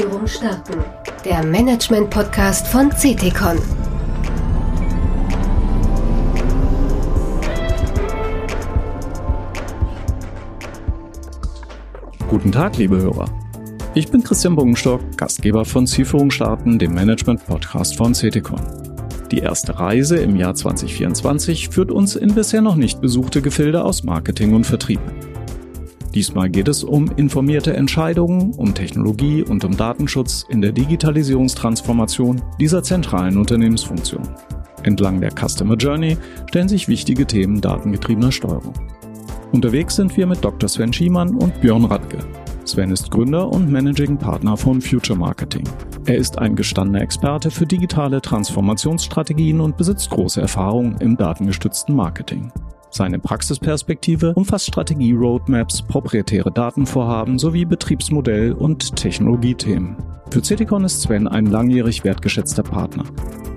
Zielführung starten. Der Management-Podcast von CTCon. Guten Tag, liebe Hörer. Ich bin Christian Bogenstock, Gastgeber von Zielführung starten, dem Management-Podcast von CTCon. Die erste Reise im Jahr 2024 führt uns in bisher noch nicht besuchte Gefilde aus Marketing und Vertrieb. Diesmal geht es um informierte Entscheidungen, um Technologie und um Datenschutz in der Digitalisierungstransformation dieser zentralen Unternehmensfunktion. Entlang der Customer Journey stellen sich wichtige Themen datengetriebener Steuerung. Unterwegs sind wir mit Dr. Sven Schiemann und Björn Radke. Sven ist Gründer und Managing Partner von Future Marketing. Er ist ein gestandener Experte für digitale Transformationsstrategien und besitzt große Erfahrung im datengestützten Marketing. Seine Praxisperspektive umfasst Strategie-Roadmaps, proprietäre Datenvorhaben sowie Betriebsmodell- und Technologiethemen. Für Citicon ist Sven ein langjährig wertgeschätzter Partner.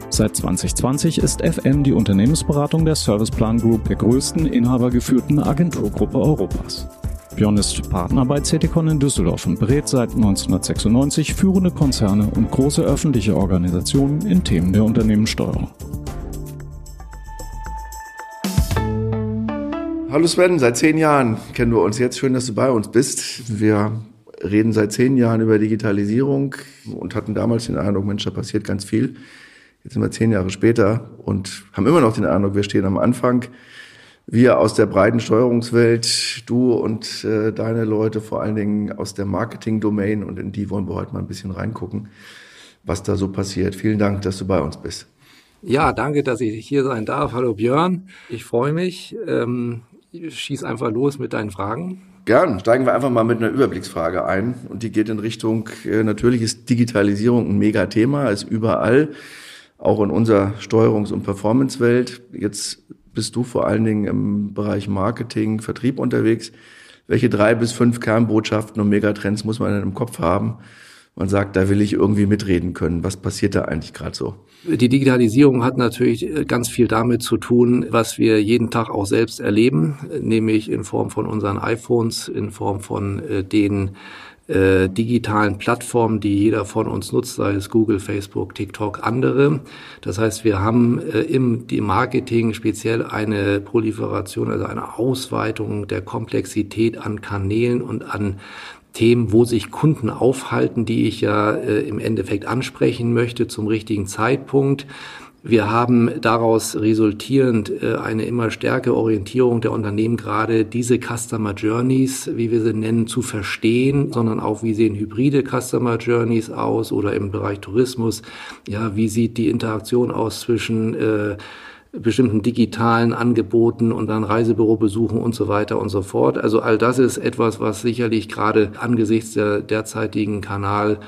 Seit 2020 ist FN die Unternehmensberatung der Serviceplan Group, der größten inhabergeführten Agenturgruppe Europas. Björn ist Partner bei Ceticon in Düsseldorf und berät seit 1996 führende Konzerne und große öffentliche Organisationen in Themen der Unternehmenssteuerung. Hallo Sven, seit zehn Jahren kennen wir uns jetzt. Schön, dass du bei uns bist. Wir reden seit zehn Jahren über Digitalisierung und hatten damals den Eindruck, Mensch, da passiert ganz viel. Jetzt sind wir zehn Jahre später und haben immer noch den Eindruck, wir stehen am Anfang. Wir aus der breiten Steuerungswelt, du und äh, deine Leute vor allen Dingen aus der Marketing-Domain und in die wollen wir heute mal ein bisschen reingucken, was da so passiert. Vielen Dank, dass du bei uns bist. Ja, danke, dass ich hier sein darf. Hallo Björn, ich freue mich. Ähm, schieß einfach los mit deinen Fragen. Gern. Steigen wir einfach mal mit einer Überblicksfrage ein. Und die geht in Richtung, äh, natürlich ist Digitalisierung ein Megathema, ist überall, auch in unserer Steuerungs- und Performance-Welt. Jetzt bist du vor allen Dingen im Bereich Marketing, Vertrieb unterwegs. Welche drei bis fünf Kernbotschaften und Megatrends muss man denn im Kopf haben? Man sagt, da will ich irgendwie mitreden können. Was passiert da eigentlich gerade so? Die Digitalisierung hat natürlich äh, ganz viel damit zu tun, was wir jeden Tag auch selbst erleben, nämlich in Form von unseren iPhones, in Form von äh, den äh, digitalen Plattformen, die jeder von uns nutzt, sei es Google, Facebook, TikTok, andere. Das heißt, wir haben im Marketing speziell eine Proliferation, also eine Ausweitung der Komplexität an Kanälen und an Themen, wo sich Kunden aufhalten, die ich ja äh, im Endeffekt ansprechen möchte zum richtigen Zeitpunkt. Wir haben daraus resultierend äh, eine immer stärkere Orientierung der Unternehmen, gerade diese Customer Journeys, wie wir sie nennen, zu verstehen, sondern auch, wie sehen hybride Customer Journeys aus oder im Bereich Tourismus, ja, wie sieht die Interaktion aus zwischen äh, bestimmten digitalen Angeboten und dann Reisebürobesuchen und so weiter und so fort. Also all das ist etwas, was sicherlich gerade angesichts der derzeitigen Kanal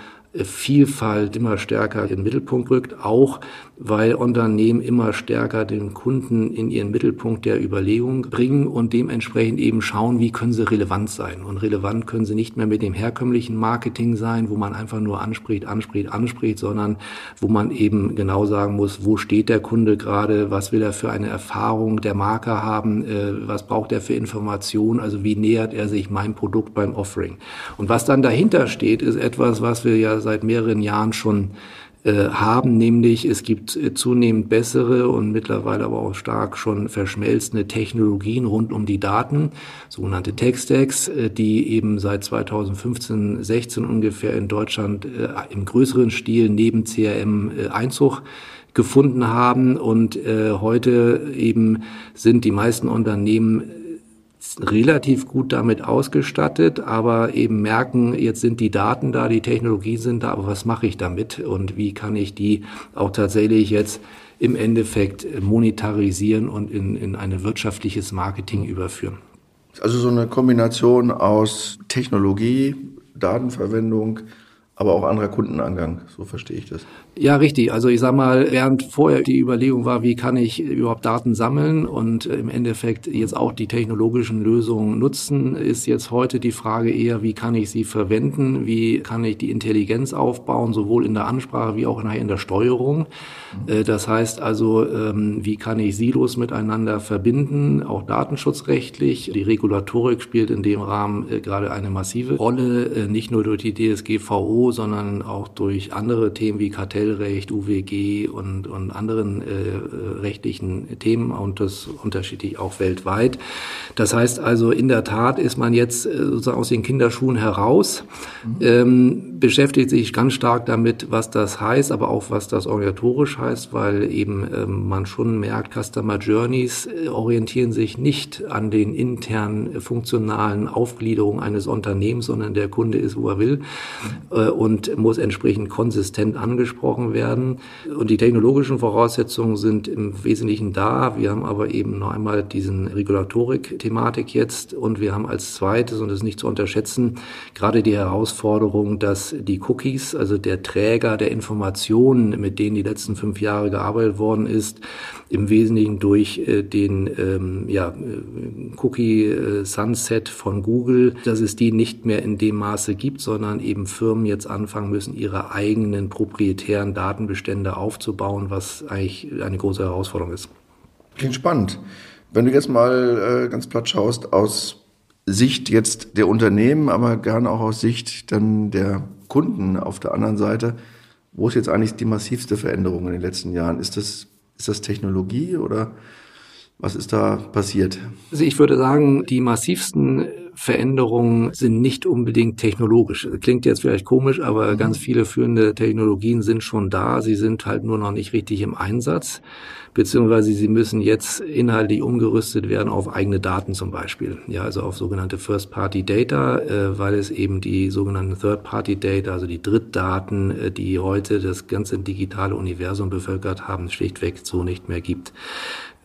Vielfalt immer stärker in den Mittelpunkt rückt, auch weil Unternehmen immer stärker den Kunden in ihren Mittelpunkt der Überlegung bringen und dementsprechend eben schauen, wie können sie relevant sein. Und relevant können sie nicht mehr mit dem herkömmlichen Marketing sein, wo man einfach nur anspricht, anspricht, anspricht, sondern wo man eben genau sagen muss, wo steht der Kunde gerade, was will er für eine Erfahrung der Marke haben, äh, was braucht er für Informationen, also wie nähert er sich meinem Produkt beim Offering. Und was dann dahinter steht, ist etwas, was wir ja seit mehreren Jahren schon äh, haben, nämlich es gibt äh, zunehmend bessere und mittlerweile aber auch stark schon verschmelzende Technologien rund um die Daten, sogenannte Tech-Stacks, äh, die eben seit 2015, 16 ungefähr in Deutschland im größeren Stil neben CRM Einzug gefunden haben. Und äh, heute eben sind die meisten Unternehmen relativ gut damit ausgestattet, aber eben merken, jetzt sind die Daten da, die Technologie sind da, aber was mache ich damit und wie kann ich die auch tatsächlich jetzt im Endeffekt monetarisieren und in, in ein wirtschaftliches Marketing überführen. Also so eine Kombination aus Technologie, Datenverwendung, aber auch anderer Kundenangang, so verstehe ich das. Ja, richtig. Also ich sag mal, während vorher die Überlegung war, wie kann ich überhaupt Daten sammeln und im Endeffekt jetzt auch die technologischen Lösungen nutzen, ist jetzt heute die Frage eher, wie kann ich sie verwenden, wie kann ich die Intelligenz aufbauen, sowohl in der Ansprache wie auch in der Steuerung. Mhm. Das heißt also, ähm, wie kann ich Silos miteinander verbinden, auch datenschutzrechtlich. Die Regulatorik spielt in dem Rahmen äh, gerade eine massive Rolle, äh, nicht nur durch die DSGVO, Sondern auch durch andere Themen wie Kartellrecht, UWG und, und anderen äh, rechtlichen Themen und das unterschiedlich auch weltweit. Das heißt also, in der Tat ist man jetzt äh, sozusagen aus den Kinderschuhen heraus, mhm. ähm, beschäftigt sich ganz stark damit, was das heißt, aber auch was das organisatorisch heißt, weil eben ähm, man schon merkt, Customer Journeys äh, orientieren sich nicht an den internen äh, funktionalen Aufgliederungen eines Unternehmens, sondern der Kunde ist, wo er will äh, und muss entsprechend konsistent angesprochen werden. Und die technologischen Voraussetzungen sind im Wesentlichen da. Wir haben aber eben noch einmal diesen Regulatorik-Thematik jetzt und wir haben als zweites, und das ist nicht zu unterschätzen, gerade die Herausforderung, dass die Cookies, also der Träger der Informationen, mit denen die letzten fünf Jahre gearbeitet worden ist, im Wesentlichen durch äh, den ähm, ja, äh, Cookie äh, Sunset von Google, dass es die nicht mehr in dem Maße gibt, sondern eben Firmen jetzt anfangen müssen, ihre eigenen proprietären Datenbestände aufzubauen, was eigentlich eine große Herausforderung ist. Klingt spannend. Wenn du jetzt mal äh, ganz platt schaust, aus Sicht jetzt der Unternehmen, aber gerne auch aus Sicht dann der Kunden auf der anderen Seite, wo ist jetzt eigentlich die massivste Veränderung in den letzten Jahren? Ist das, ist das Technologie oder was ist da passiert? Also ich würde sagen, die massivsten Veränderungen sind nicht unbedingt technologisch. Klingt jetzt vielleicht komisch, aber mhm. ganz viele führende Technologien sind schon da. Sie sind halt nur noch nicht richtig im Einsatz, beziehungsweise sie müssen jetzt inhaltlich umgerüstet werden auf eigene Daten zum Beispiel. Ja, also auf sogenannte First-Party-Data, äh, weil es eben die sogenannten Third-Party-Data, also die Drittdaten, äh, die heute das ganze digitale Universum bevölkert haben, schlichtweg so nicht mehr gibt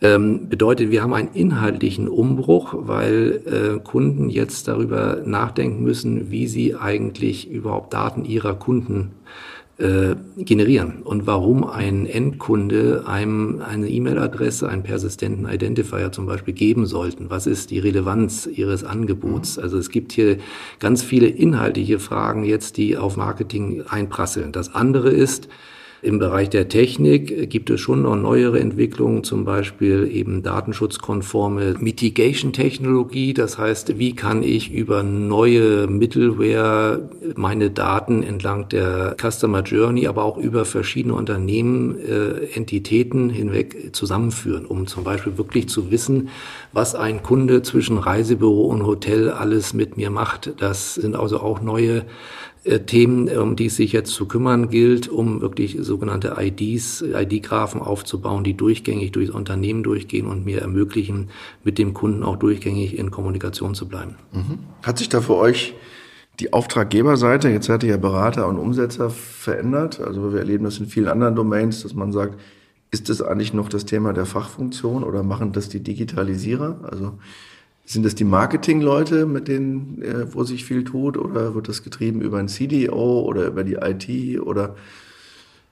ähm, bedeutet, wir haben einen inhaltlichen Umbruch, weil äh, Kunden jetzt darüber nachdenken müssen, wie sie eigentlich überhaupt Daten ihrer Kunden äh, generieren und warum ein Endkunde einem eine E-Mail-Adresse, einen persistenten Identifier zum Beispiel geben sollten. Was ist die Relevanz ihres Angebots? Also es gibt hier ganz viele inhaltliche Fragen jetzt, die auf Marketing einprasseln. Das andere ist, im Bereich der Technik gibt es schon noch neuere Entwicklungen, zum Beispiel eben datenschutzkonforme Mitigation-Technologie. Das heißt, wie kann ich über neue Middleware meine Daten entlang der Customer Journey, aber auch über verschiedene Unternehmen, äh, Entitäten hinweg zusammenführen, um zum Beispiel wirklich zu wissen, was ein Kunde zwischen Reisebüro und Hotel alles mit mir macht. Das sind also auch neue Themen, um die es sich jetzt zu kümmern gilt, um wirklich sogenannte IDs, ID-Graphen aufzubauen, die durchgängig durchs Unternehmen durchgehen und mir ermöglichen, mit dem Kunden auch durchgängig in Kommunikation zu bleiben. Mhm. Hat sich da für euch die Auftraggeberseite, jetzt ihr ja Berater und Umsetzer, verändert? Also wir erleben das in vielen anderen Domains, dass man sagt, ist das eigentlich noch das Thema der Fachfunktion oder machen das die Digitalisierer? Also sind das die Marketingleute, mit denen, äh, wo sich viel tut, oder wird das getrieben über ein CDO oder über die IT oder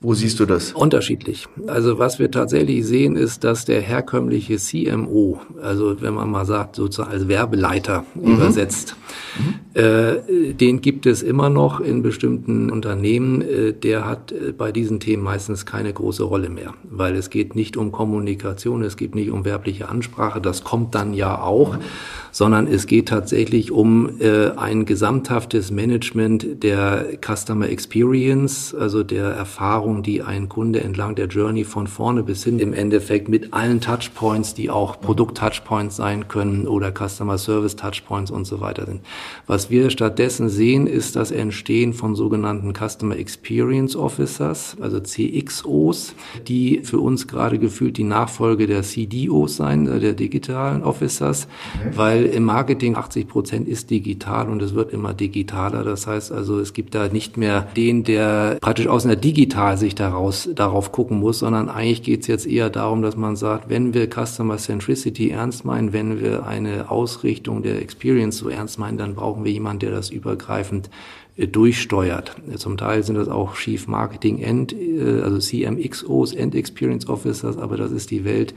wo siehst du das? Unterschiedlich. Also was wir tatsächlich sehen, ist, dass der herkömmliche CMO, also wenn man mal sagt, sozusagen als Werbeleiter mhm. übersetzt, mhm. Äh, den gibt es immer noch in bestimmten Unternehmen. Äh, der hat äh, bei diesen Themen meistens keine große Rolle mehr, weil es geht nicht um Kommunikation, es geht nicht um werbliche Ansprache, das kommt dann ja auch. Mhm sondern es geht tatsächlich um äh, ein gesamthaftes Management der Customer Experience, also der Erfahrung, die ein Kunde entlang der Journey von vorne bis hin im Endeffekt mit allen Touchpoints, die auch Produkt-Touchpoints sein können oder Customer Service Touchpoints und so weiter sind. Was wir stattdessen sehen, ist das Entstehen von sogenannten Customer Experience Officers, also CXOs, die für uns gerade gefühlt die Nachfolge der CDOs sein, äh, der digitalen Officers, weil weil im Marketing 80 Prozent ist digital und es wird immer digitaler. Das heißt also, es gibt da nicht mehr den, der praktisch aus einer Digitalsicht daraus, darauf gucken muss, sondern eigentlich geht es jetzt eher darum, dass man sagt, wenn wir Customer Centricity ernst meinen, wenn wir eine Ausrichtung der Experience so ernst meinen, dann brauchen wir jemanden, der das übergreifend äh, durchsteuert. Zum Teil sind das auch Chief Marketing End, äh, also CMXOs, End Experience Officers, aber das ist die Welt,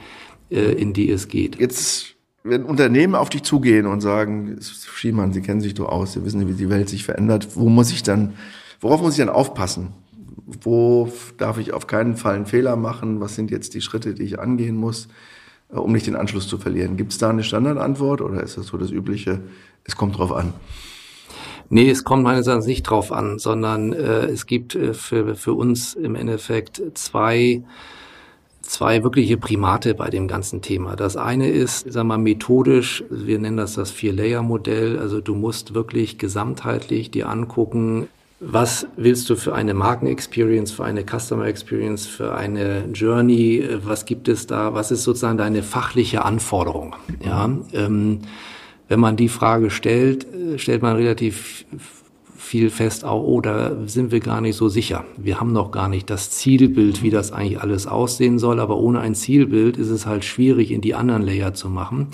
äh, in die es geht. Jetzt wenn Unternehmen auf dich zugehen und sagen, Schiemann, Sie kennen sich doch aus, Sie wissen, wie die Welt sich verändert, wo muss ich dann, worauf muss ich dann aufpassen? Wo darf ich auf keinen Fall einen Fehler machen? Was sind jetzt die Schritte, die ich angehen muss, äh, um nicht den Anschluss zu verlieren? Gibt es da eine Standardantwort oder ist das so das übliche, es kommt drauf an? Nee, es kommt meines Erachtens nicht drauf an, sondern äh, es gibt äh, für, für uns im Endeffekt zwei zwei wirkliche Primate bei dem ganzen Thema. Das eine ist, wir mal, methodisch, wir nennen das das Vier-Layer-Modell. Also du musst wirklich gesamtheitlich dir angucken, was willst du für eine Marken-Experience, für eine Customer-Experience, für eine Journey? Was gibt es da? Was ist sozusagen deine fachliche Anforderung? Ja, ähm, wenn man die Frage stellt, äh, stellt man relativ viel fest, auch, oh, da sind wir gar nicht so sicher. Wir haben noch gar nicht das Zielbild, wie das eigentlich alles aussehen soll, aber ohne ein Zielbild ist es halt schwierig, in die anderen Layer zu machen.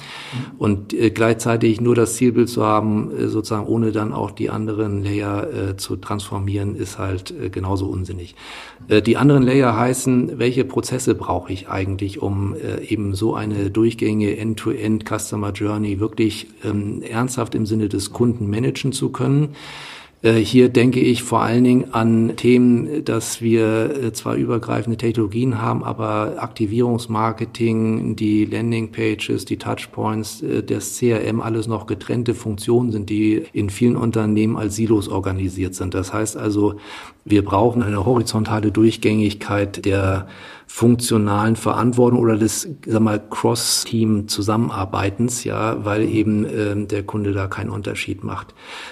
Und äh, gleichzeitig nur das Zielbild zu haben, äh, sozusagen ohne dann auch die anderen Layer äh, zu transformieren, ist halt äh, genauso unsinnig. Äh, die anderen Layer heißen, welche Prozesse brauche ich eigentlich, um äh, eben so eine durchgängige End-to-End Customer Journey wirklich ähm, ernsthaft im Sinne des Kunden managen zu können. Äh, hier denke ich vor allen Dingen an Themen, dass wir äh, zwar übergreifende Technologien haben, aber Aktivierungsmarketing, die Landingpages, die Touchpoints, äh, das CRM alles noch getrennte Funktionen sind, die in vielen Unternehmen als Silos organisiert sind. Das heißt also, wir brauchen eine horizontale Durchgängigkeit der funktionalen Verantwortung oder des, sag mal, Cross-Team-Zusammenarbeitens, ja, weil eben äh, der Kunde da keinen Unterschied macht.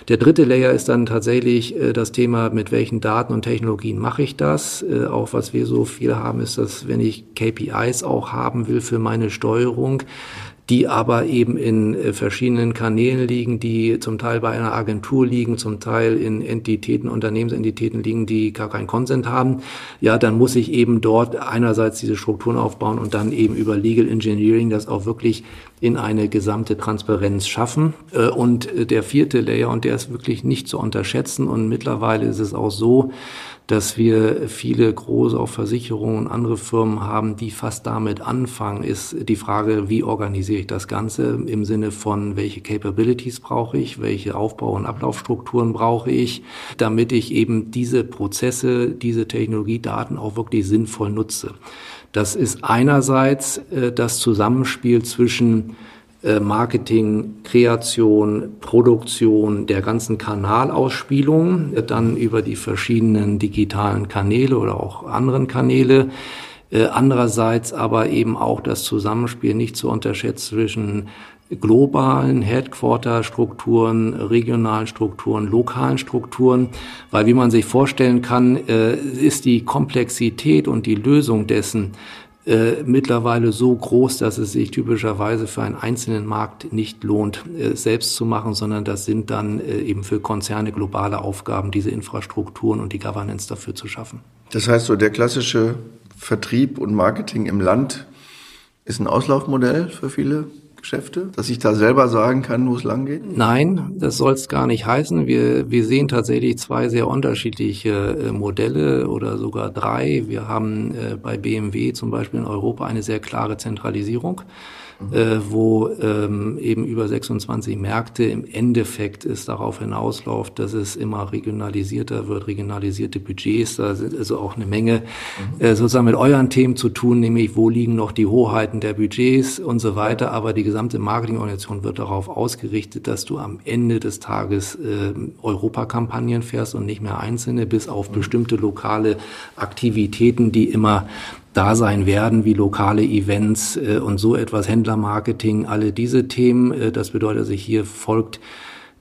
Der dritte Layer ist dann tatsächlich äh, das Thema, mit welchen Daten und Technologien mache ich das. Äh, auch was wir so viel haben, ist, dass wenn ich KPIs auch haben will für meine Steuerung, die aber eben in äh, verschiedenen Kanälen liegen, die zum Teil bei einer Agentur liegen, zum Teil in Entitäten, Unternehmensentitäten liegen, die gar keinen Consent haben, ja, dann muss ich eben dort einerseits diese Strukturen aufbauen und dann eben über Legal Engineering das auch wirklich in eine gesamte Transparenz schaffen. Äh, und äh, der vierte Layer, und der ist wirklich nicht zu unterschätzen, und mittlerweile ist es auch so, dass wir viele große auch Versicherungen und andere Firmen haben, die fast damit anfangen, ist die Frage, wie organisiere ich das Ganze im Sinne von, welche Capabilities brauche ich, welche Aufbau- und Ablaufstrukturen brauche ich, damit ich eben diese Prozesse, diese Technologiedaten auch wirklich sinnvoll nutze. Das ist einerseits äh, das Zusammenspiel zwischen Marketing, Kreation, Produktion der ganzen Kanalausspielung, dann über die verschiedenen digitalen Kanäle oder auch anderen Kanäle. Äh, andererseits aber eben auch das Zusammenspiel nicht zu unterschätzen zwischen globalen Headquarter-Strukturen, regionalen Strukturen, lokalen Strukturen, weil wie man sich vorstellen kann, äh, ist die Komplexität und die Lösung dessen äh, mittlerweile so groß, dass es sich typischerweise für einen einzelnen Markt nicht lohnt, äh, selbst zu machen, sondern das sind dann äh, eben für Konzerne globale Aufgaben, diese Infrastrukturen und die Governance dafür zu schaffen. Das heißt so, der klassische Vertrieb und Marketing im Land ist ein Auslaufmodell für viele Geschäfte, dass ich da selber sagen kann, wo es lang geht? Nein, das soll es gar nicht heißen. Wir, wir sehen tatsächlich zwei sehr unterschiedliche äh, Modelle oder sogar drei. Wir haben äh, bei BMW zum Beispiel in Europa eine sehr klare Zentralisierung äh, wo ähm, eben über 26 Märkte im Endeffekt es darauf hinausläuft, dass es immer regionalisierter wird, regionalisierte Budgets, da sind also auch eine Menge mhm. äh, sozusagen mit euren Themen zu tun, nämlich wo liegen noch die Hoheiten der Budgets und so weiter, aber die gesamte Marketingorganisation wird darauf ausgerichtet, dass du am Ende des Tages äh, Europakampagnen fährst und nicht mehr einzelne, bis auf mhm. bestimmte lokale Aktivitäten, die immer da sein werden, wie lokale Events äh, und so etwas, Händlermarketing, alle diese Themen. Äh, das bedeutet, dass sich hier folgt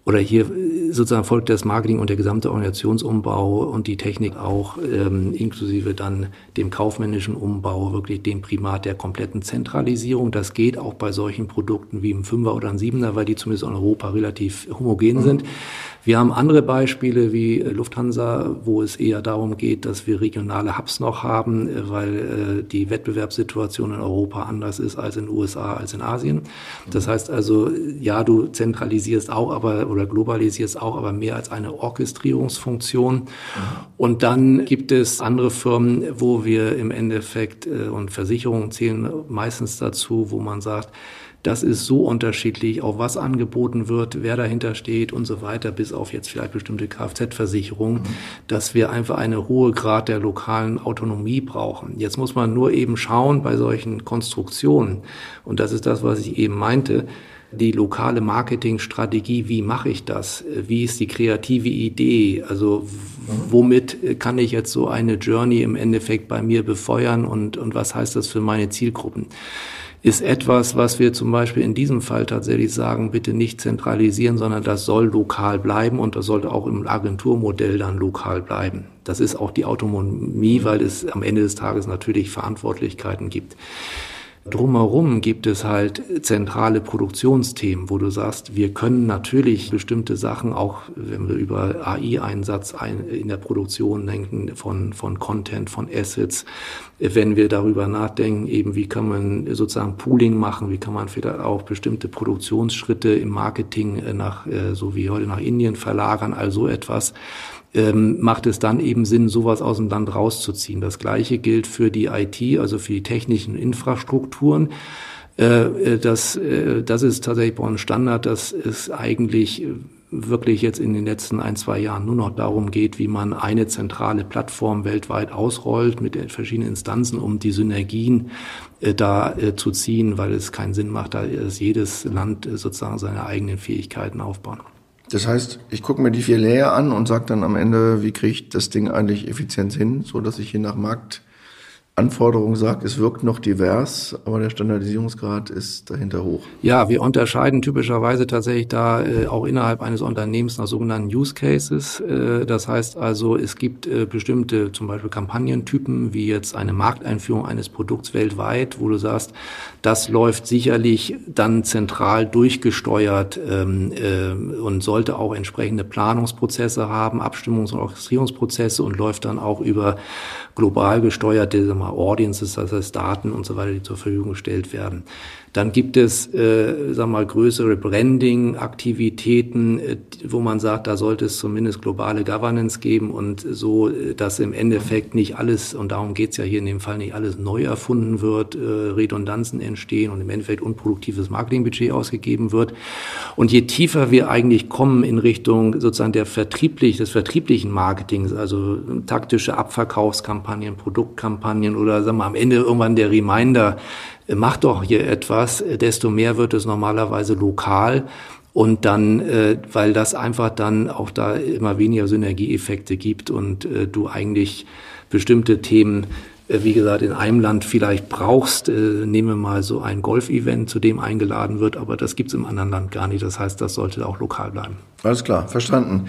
oder hier äh, sozusagen folgt das Marketing und der gesamte Organisationsumbau und die Technik auch ähm, inklusive dann dem kaufmännischen Umbau wirklich dem Primat der kompletten Zentralisierung. Das geht auch bei solchen Produkten wie im Fünfer oder ein Siebener, weil die zumindest in Europa relativ homogen sind. Wir haben andere Beispiele wie äh, Lufthansa, wo es eher darum geht, dass wir regionale Hubs noch haben, äh, weil äh, die Wettbewerbssituation in Europa anders ist als in den USA, als in Asien. Das heißt also, ja, du zentralisierst auch, aber oder globalisierst auch, aber mehr als eine Orchestrierungsfunktion. Und dann gibt es andere Firmen, wo wir im Endeffekt und Versicherungen zählen meistens dazu, wo man sagt, das ist so unterschiedlich, auch was angeboten wird, wer dahinter steht und so weiter, bis auf jetzt vielleicht bestimmte Kfz-Versicherungen, mhm. dass wir einfach eine hohe Grad der lokalen Autonomie brauchen. Jetzt muss man nur eben schauen bei solchen Konstruktionen, und das ist das, was ich eben meinte, die lokale Marketingstrategie, wie mache ich das? Wie ist die kreative Idee? Also womit kann ich jetzt so eine Journey im Endeffekt bei mir befeuern und, und was heißt das für meine Zielgruppen? ist etwas, was wir zum Beispiel in diesem Fall tatsächlich sagen, bitte nicht zentralisieren, sondern das soll lokal bleiben und das sollte auch im Agenturmodell dann lokal bleiben. Das ist auch die Autonomie, weil es am Ende des Tages natürlich Verantwortlichkeiten gibt. Drumherum gibt es halt zentrale Produktionsthemen, wo du sagst, wir können natürlich bestimmte Sachen, auch wenn wir über AI-Einsatz in der Produktion denken, von, von Content, von Assets, wenn wir darüber nachdenken, eben wie kann man sozusagen Pooling machen, wie kann man vielleicht auch bestimmte Produktionsschritte im Marketing nach, äh, so wie heute nach Indien verlagern, also etwas ähm, macht es dann eben Sinn, sowas aus dem Land rauszuziehen. Das Gleiche gilt für die IT, also für die technischen Infrastrukturen. Äh, äh, das, äh, das ist tatsächlich bei uns Standard, dass es eigentlich wirklich jetzt in den letzten ein, zwei Jahren nur noch darum geht, wie man eine zentrale Plattform weltweit ausrollt mit den verschiedenen Instanzen, um die Synergien äh, da äh, zu ziehen, weil es keinen Sinn macht, da jedes Land äh, sozusagen seine eigenen Fähigkeiten aufbauen. Das heißt, ich gucke mir die vier Layer an und sage dann am Ende, wie kriege ich das Ding eigentlich effizient hin, so dass ich je nach Markt Anforderung sagt, es wirkt noch divers, aber der Standardisierungsgrad ist dahinter hoch. Ja, wir unterscheiden typischerweise tatsächlich da äh, auch innerhalb eines Unternehmens nach sogenannten Use Cases. Äh, das heißt also, es gibt äh, bestimmte zum Beispiel Kampagnentypen, wie jetzt eine Markteinführung eines Produkts weltweit, wo du sagst, das läuft sicherlich dann zentral durchgesteuert ähm, äh, und sollte auch entsprechende Planungsprozesse haben, Abstimmungs- und Orchestrierungsprozesse und läuft dann auch über global gesteuerte Audiences, das heißt Daten und so weiter, die zur Verfügung gestellt werden. Dann gibt es, äh, wir mal, größere Branding-Aktivitäten, äh, wo man sagt, da sollte es zumindest globale Governance geben und so, äh, dass im Endeffekt nicht alles, und darum geht's ja hier in dem Fall, nicht alles neu erfunden wird, äh, Redundanzen entstehen und im Endeffekt unproduktives Marketingbudget ausgegeben wird. Und je tiefer wir eigentlich kommen in Richtung sozusagen der vertrieblich, des vertrieblichen Marketings, also taktische Abverkaufskampagnen, Produktkampagnen oder sagen wir am Ende irgendwann der Reminder, mach doch hier etwas, desto mehr wird es normalerweise lokal. Und dann, äh, weil das einfach dann auch da immer weniger Synergieeffekte gibt und äh, du eigentlich bestimmte Themen, äh, wie gesagt, in einem Land vielleicht brauchst, äh, nehme mal so ein Golf-Event, zu dem eingeladen wird, aber das gibt's im anderen Land gar nicht. Das heißt, das sollte auch lokal bleiben. Alles klar, verstanden.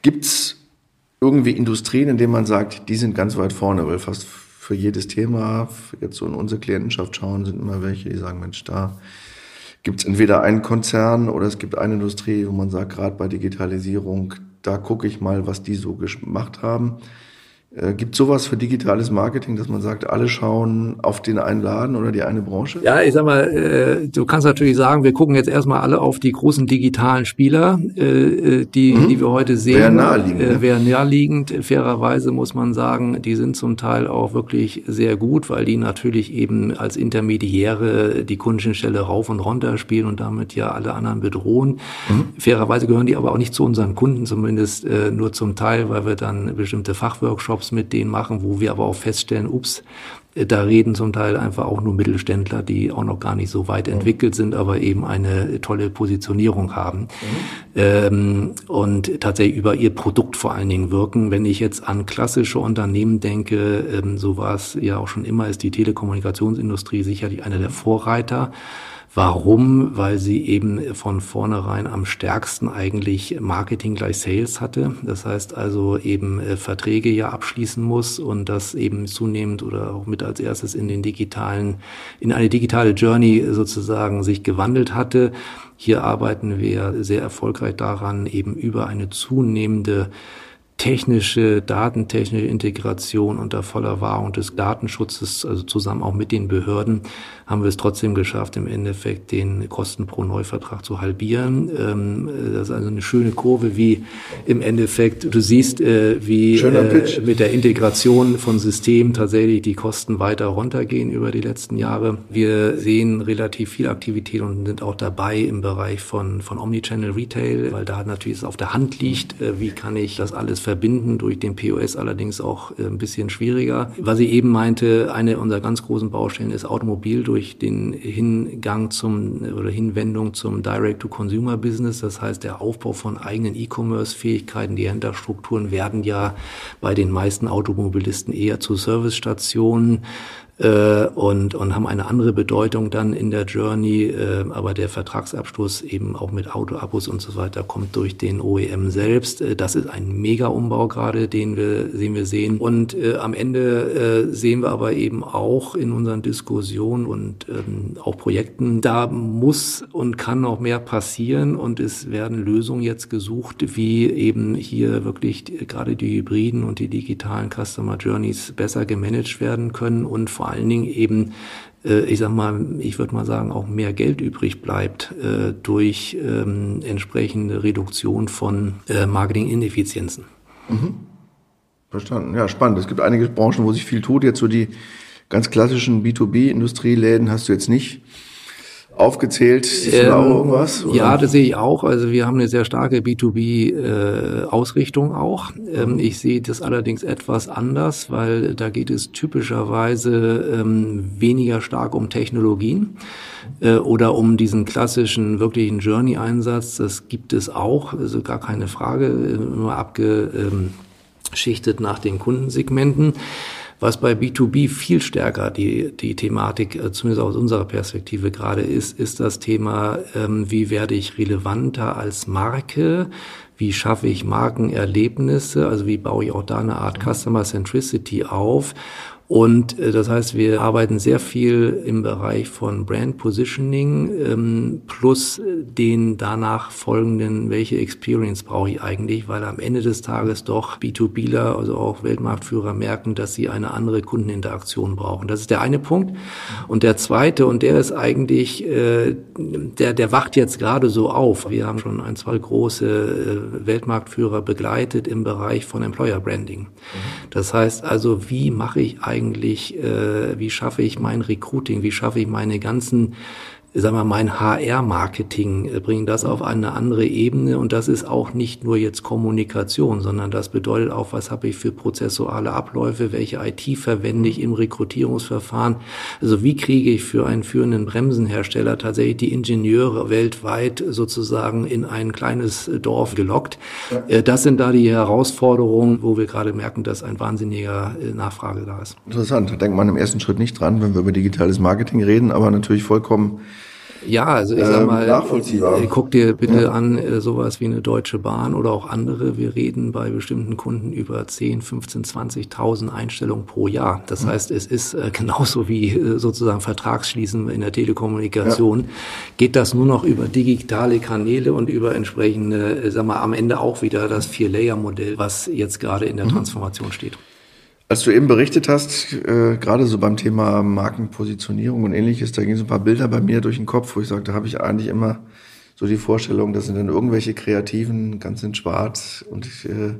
Gibt's irgendwie Industrien, in denen man sagt, die sind ganz weit vorne, weil fast für jedes Thema, jetzt so in unsere Klientenschaft schauen, sind immer welche, die sagen, Mensch, da gibt es entweder einen Konzern oder es gibt eine Industrie, wo man sagt, gerade bei Digitalisierung, da gucke ich mal, was die so gemacht haben. Äh, gibt sowas für digitales Marketing, dass man sagt, alle schauen auf den einen Laden oder die eine Branche? Ja, ich sag mal, äh, du kannst natürlich sagen, wir gucken jetzt erstmal alle auf die großen digitalen Spieler, äh, die, mhm. die wir heute sehen. Wäre naheliegend. Äh, Wäre naheliegend. Fairerweise muss man sagen, die sind zum Teil auch wirklich sehr gut, weil die natürlich eben als Intermediäre die Kundenstelle rauf und runter spielen und damit ja alle anderen bedrohen. Mhm. Fairerweise gehören die aber auch nicht zu unseren Kunden, zumindest nur zum Teil, weil wir dann bestimmte Fachworkshops Workshops mit denen machen, wo wir aber auch feststellen, ups, da reden zum Teil einfach auch nur Mittelständler, die auch noch gar nicht so weit entwickelt sind, aber eben eine tolle Positionierung haben mhm. ähm, und tatsächlich über ihr Produkt vor allen Dingen wirken. Wenn ich jetzt an klassische Unternehmen denke, ähm, so war es ja auch schon immer, ist die Telekommunikationsindustrie sicherlich einer der Vorreiter. Warum? Weil sie eben von vornherein am stärksten eigentlich Marketing gleich Sales hatte. Das heißt also eben äh, Verträge ja abschließen muss und das eben zunehmend oder auch mit als erstes in den digitalen, in eine digitale Journey sozusagen sich gewandelt hatte. Hier arbeiten wir sehr erfolgreich daran, eben über eine zunehmende technische, datentechnische Integration unter voller Wahrung des Datenschutzes, also zusammen auch mit den Behörden, haben wir es trotzdem geschafft, im Endeffekt den Kosten pro Neuvertrag zu halbieren. Ähm, das ist also eine schöne Kurve, wie im Endeffekt, du siehst, äh, wie äh, mit der Integration von Systemen tatsächlich die Kosten weiter runtergehen über die letzten Jahre. Wir sehen relativ viel Aktivität und sind auch dabei im Bereich von, von Omnichannel Retail, weil da natürlich es auf der Hand liegt, äh, wie kann ich das alles verbinden, durch den POS allerdings auch äh, ein bisschen schwieriger. Was ich eben meinte, eine unserer ganz großen Baustellen ist Automobil durch den Hingang zum oder Hinwendung zum Direct-to-Consumer-Business. Das heißt, der Aufbau von eigenen E-Commerce-Fähigkeiten, die Händlerstrukturen werden ja bei den meisten Automobilisten eher zu Servicestationen äh, und, und haben eine andere Bedeutung dann in der Journey. Äh, aber der Vertragsabschluss eben auch mit Autoabos und so weiter kommt durch den OEM selbst. Äh, das ist ein Mega-Umbau gerade, den wir, den wir sehen. Und äh, am Ende äh, sehen wir aber eben auch in unseren Diskussionen und ähm, auch Projekten, da muss und kann noch mehr passieren und es werden Lösungen jetzt gesucht, wie eben hier wirklich gerade die Hybriden und die digitalen Customer Journeys besser gemanagt werden können und vor allen Dingen eben äh, ich sag mal, ich würde mal sagen, auch mehr Geld übrig bleibt äh, durch ähm, entsprechende Reduktion von äh, Marketing-Ineffizienzen. Mhm. Verstanden. Ja, spannend. Es gibt einige Branchen, wo sich viel tut. Jetzt so die ganz klassischen B2B-Industrieläden hast du jetzt nicht aufgezählt? Ähm, da irgendwas? Oder? Ja, das sehe ich auch. Also wir haben eine sehr starke B2B-Ausrichtung äh, auch. Ähm, ich sehe das allerdings etwas anders, weil da geht es typischerweise ähm, weniger stark um Technologien äh, oder um diesen klassischen wirklichen Journey-Einsatz. Das gibt es auch, also gar keine Frage, immer abgeschichtet nach den Kundensegmenten. Was bei B2B viel stärker die, die Thematik, äh, zumindest aus unserer Perspektive gerade ist, ist das Thema, ähm, wie werde ich relevanter als Marke? Wie schaffe ich Markenerlebnisse? Also wie baue ich auch da eine Art Customer Centricity auf? Und äh, das heißt, wir arbeiten sehr viel im Bereich von Brand Positioning ähm, plus den danach folgenden, welche Experience brauche ich eigentlich, weil am Ende des Tages doch B2Bler, also auch Weltmarktführer merken, dass sie eine andere Kundeninteraktion brauchen. Das ist der eine Punkt. Und der zweite, und der ist eigentlich, äh, der, der wacht jetzt gerade so auf. Wir haben schon ein, zwei große äh, Weltmarktführer begleitet im Bereich von Employer Branding. Das heißt also, wie mache ich eigentlich eigentlich, äh, wie schaffe ich mein Recruiting, wie schaffe ich meine ganzen sagen wir, mein HR-Marketing, äh, bringen das auf eine andere Ebene. Und das ist auch nicht nur jetzt Kommunikation, sondern das bedeutet auch, was habe ich für prozessuale Abläufe, welche IT verwende ich im Rekrutierungsverfahren. Also wie kriege ich für einen führenden Bremsenhersteller tatsächlich die Ingenieure weltweit sozusagen in ein kleines Dorf gelockt. Ja. Äh, das sind da die Herausforderungen, wo wir gerade merken, dass ein wahnsinniger äh, Nachfrage da ist. Interessant. Da denkt man im ersten Schritt nicht dran, wenn wir über digitales Marketing reden, aber natürlich vollkommen ja, also ich sag ähm, mal, äh, guck dir bitte ja. an äh, sowas wie eine Deutsche Bahn oder auch andere. Wir reden bei bestimmten Kunden über 10, 15, 20.000 Einstellungen pro Jahr. Das mhm. heißt, es ist äh, genauso wie äh, sozusagen Vertragsschließen in der Telekommunikation. Ja. Geht das nur noch über digitale Kanäle und über entsprechende, äh, sag mal, am Ende auch wieder das Vier-Layer-Modell, was jetzt gerade in der mhm. Transformation steht. Als du eben berichtet hast, äh, gerade so beim Thema Markenpositionierung und ähnliches, da gingen so ein paar Bilder bei mir durch den Kopf, wo ich sagte, da habe ich eigentlich immer so die Vorstellung, das sind dann irgendwelche Kreativen, ganz in Schwarz und äh,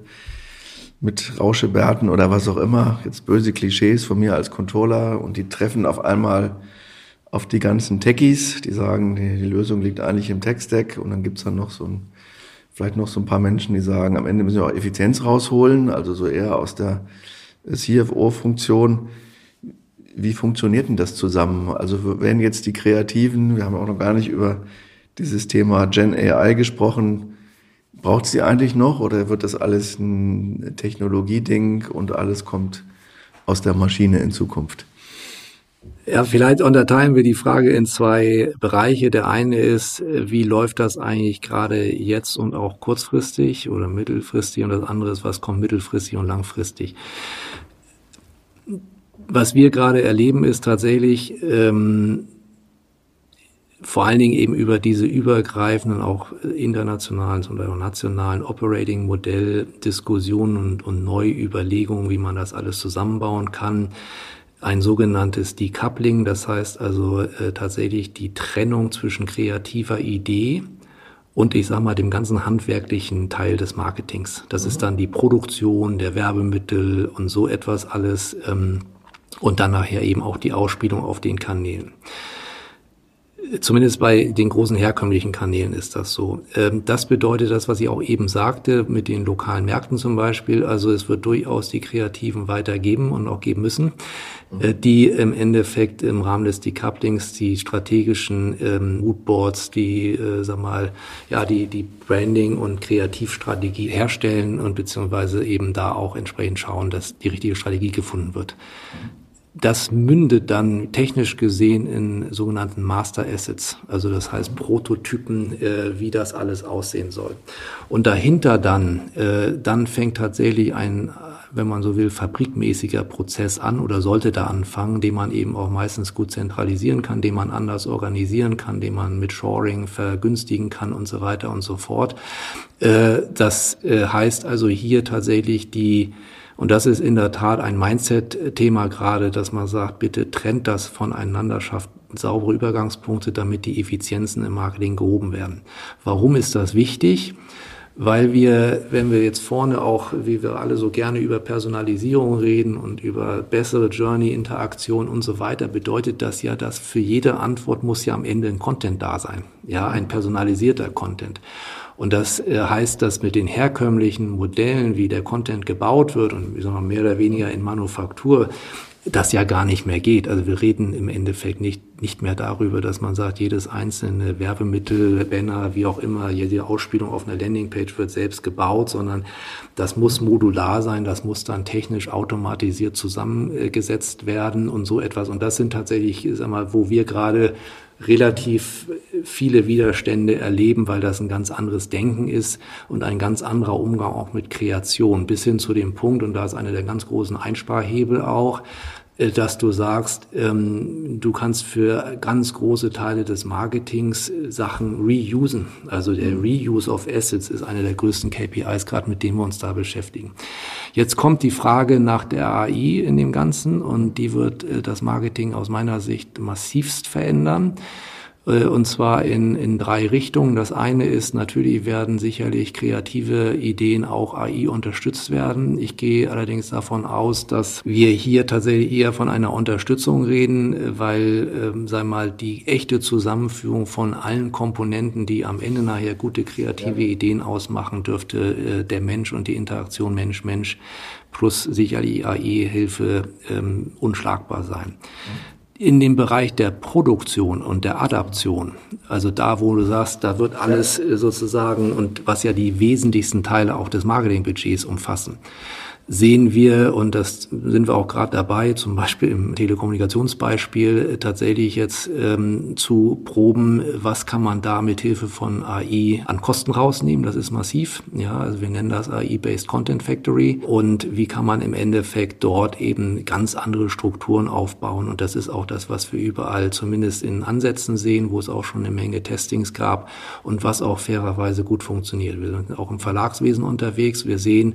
mit Rauschebärten oder was auch immer, jetzt böse Klischees von mir als Controller und die treffen auf einmal auf die ganzen Techies, die sagen, die, die Lösung liegt eigentlich im Tech-Stack und dann gibt's dann noch so ein, vielleicht noch so ein paar Menschen, die sagen, am Ende müssen wir auch Effizienz rausholen, also so eher aus der CFO-Funktion. Wie funktioniert denn das zusammen? Also wenn jetzt die Kreativen, wir haben auch noch gar nicht über dieses Thema Gen AI gesprochen, braucht es die eigentlich noch oder wird das alles ein Technologieding und alles kommt aus der Maschine in Zukunft? Ja, vielleicht unterteilen wir die Frage in zwei Bereiche. Der eine ist, wie läuft das eigentlich gerade jetzt und auch kurzfristig oder mittelfristig und das andere ist, was kommt mittelfristig und langfristig. Was wir gerade erleben, ist tatsächlich ähm, vor allen Dingen eben über diese übergreifenden, auch internationalen oder nationalen Operating-Modell-Diskussionen und, und Neuüberlegungen, wie man das alles zusammenbauen kann ein sogenanntes Decoupling, das heißt also äh, tatsächlich die Trennung zwischen kreativer Idee und ich sage mal dem ganzen handwerklichen Teil des Marketings. Das mhm. ist dann die Produktion der Werbemittel und so etwas alles ähm, und dann nachher eben auch die Ausspielung auf den Kanälen. Zumindest bei den großen herkömmlichen Kanälen ist das so. Ähm, das bedeutet das, was ich auch eben sagte, mit den lokalen Märkten zum Beispiel. Also es wird durchaus die Kreativen weitergeben und auch geben müssen, äh, die im Endeffekt im Rahmen des Decouplings die strategischen ähm, Moodboards, die, äh, sag mal, ja, die, die Branding und Kreativstrategie herstellen und beziehungsweise eben da auch entsprechend schauen, dass die richtige Strategie gefunden wird. Das mündet dann technisch gesehen in sogenannten Master Assets, also das heißt Prototypen, äh, wie das alles aussehen soll. Und dahinter dann, äh, dann fängt tatsächlich ein, wenn man so will, fabrikmäßiger Prozess an oder sollte da anfangen, den man eben auch meistens gut zentralisieren kann, den man anders organisieren kann, den man mit Shoring vergünstigen kann und so weiter und so fort. Äh, das äh, heißt also hier tatsächlich die und das ist in der Tat ein Mindset-Thema gerade, dass man sagt, bitte trennt das voneinander, schafft saubere Übergangspunkte, damit die Effizienzen im Marketing gehoben werden. Warum ist das wichtig? Weil wir, wenn wir jetzt vorne auch, wie wir alle so gerne über Personalisierung reden und über bessere Journey-Interaktion und so weiter, bedeutet das ja, dass für jede Antwort muss ja am Ende ein Content da sein. Ja, ein personalisierter Content. Und das äh, heißt, dass mit den herkömmlichen Modellen, wie der Content gebaut wird und wie sagen wir, mehr oder weniger in Manufaktur, das ja gar nicht mehr geht. Also wir reden im Endeffekt nicht, nicht mehr darüber, dass man sagt, jedes einzelne Werbemittel, Banner, wie auch immer, jede Ausspielung auf einer Landingpage wird selbst gebaut, sondern das muss modular sein, das muss dann technisch automatisiert zusammengesetzt werden und so etwas. Und das sind tatsächlich, sag mal, wo wir gerade relativ viele Widerstände erleben, weil das ein ganz anderes Denken ist und ein ganz anderer Umgang auch mit Kreation, bis hin zu dem Punkt, und da ist einer der ganz großen Einsparhebel auch, äh, dass du sagst, ähm, du kannst für ganz große Teile des Marketings äh, Sachen reusen. Also der mhm. Reuse of Assets ist eine der größten KPIs, gerade mit denen wir uns da beschäftigen. Jetzt kommt die Frage nach der AI in dem Ganzen und die wird äh, das Marketing aus meiner Sicht massivst verändern. Äh, und zwar in, in drei Richtungen. Das eine ist, natürlich werden sicherlich kreative Ideen auch AI unterstützt werden. Ich gehe allerdings davon aus, dass wir hier tatsächlich eher von einer Unterstützung reden, weil, äh, sei mal, die echte Zusammenführung von allen Komponenten, die am Ende nachher gute kreative ja. Ideen ausmachen, dürfte äh, der Mensch und die Interaktion Mensch-Mensch plus sicherlich AI-Hilfe ähm, unschlagbar sein. Mhm in dem Bereich der Produktion und der Adaption, also da, wo du sagst, da wird alles äh, sozusagen und was ja die wesentlichsten Teile auch des Marketingbudgets umfassen, sehen wir, und das sind wir auch gerade dabei, zum Beispiel im Telekommunikationsbeispiel, tatsächlich jetzt ähm, zu proben, was kann man da mit Hilfe von AI an Kosten rausnehmen. Das ist massiv. Ja, also wir nennen das AI-Based Content Factory. Und wie kann man im Endeffekt dort eben ganz andere Strukturen aufbauen? Und das ist auch das, was wir überall zumindest in Ansätzen sehen, wo es auch schon eine Menge Testings gab und was auch fairerweise gut funktioniert. Wir sind auch im Verlagswesen unterwegs. Wir sehen,